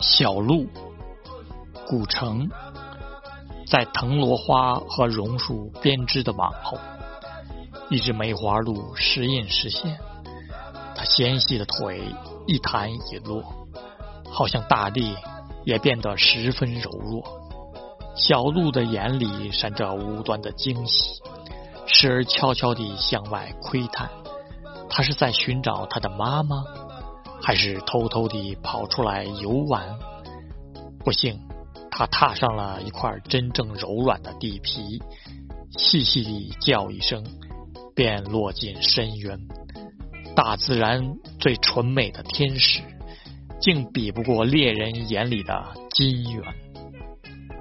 小鹿，古城，在藤萝花和榕树编织的网后，一只梅花鹿时隐时现，它纤细的腿一弹一落，好像大地也变得十分柔弱。小鹿的眼里闪着无端的惊喜，时而悄悄地向外窥探，它是在寻找它的妈妈。还是偷偷地跑出来游玩，不幸他踏上了一块真正柔软的地皮，细细地叫一声，便落进深渊。大自然最纯美的天使，竟比不过猎人眼里的金元。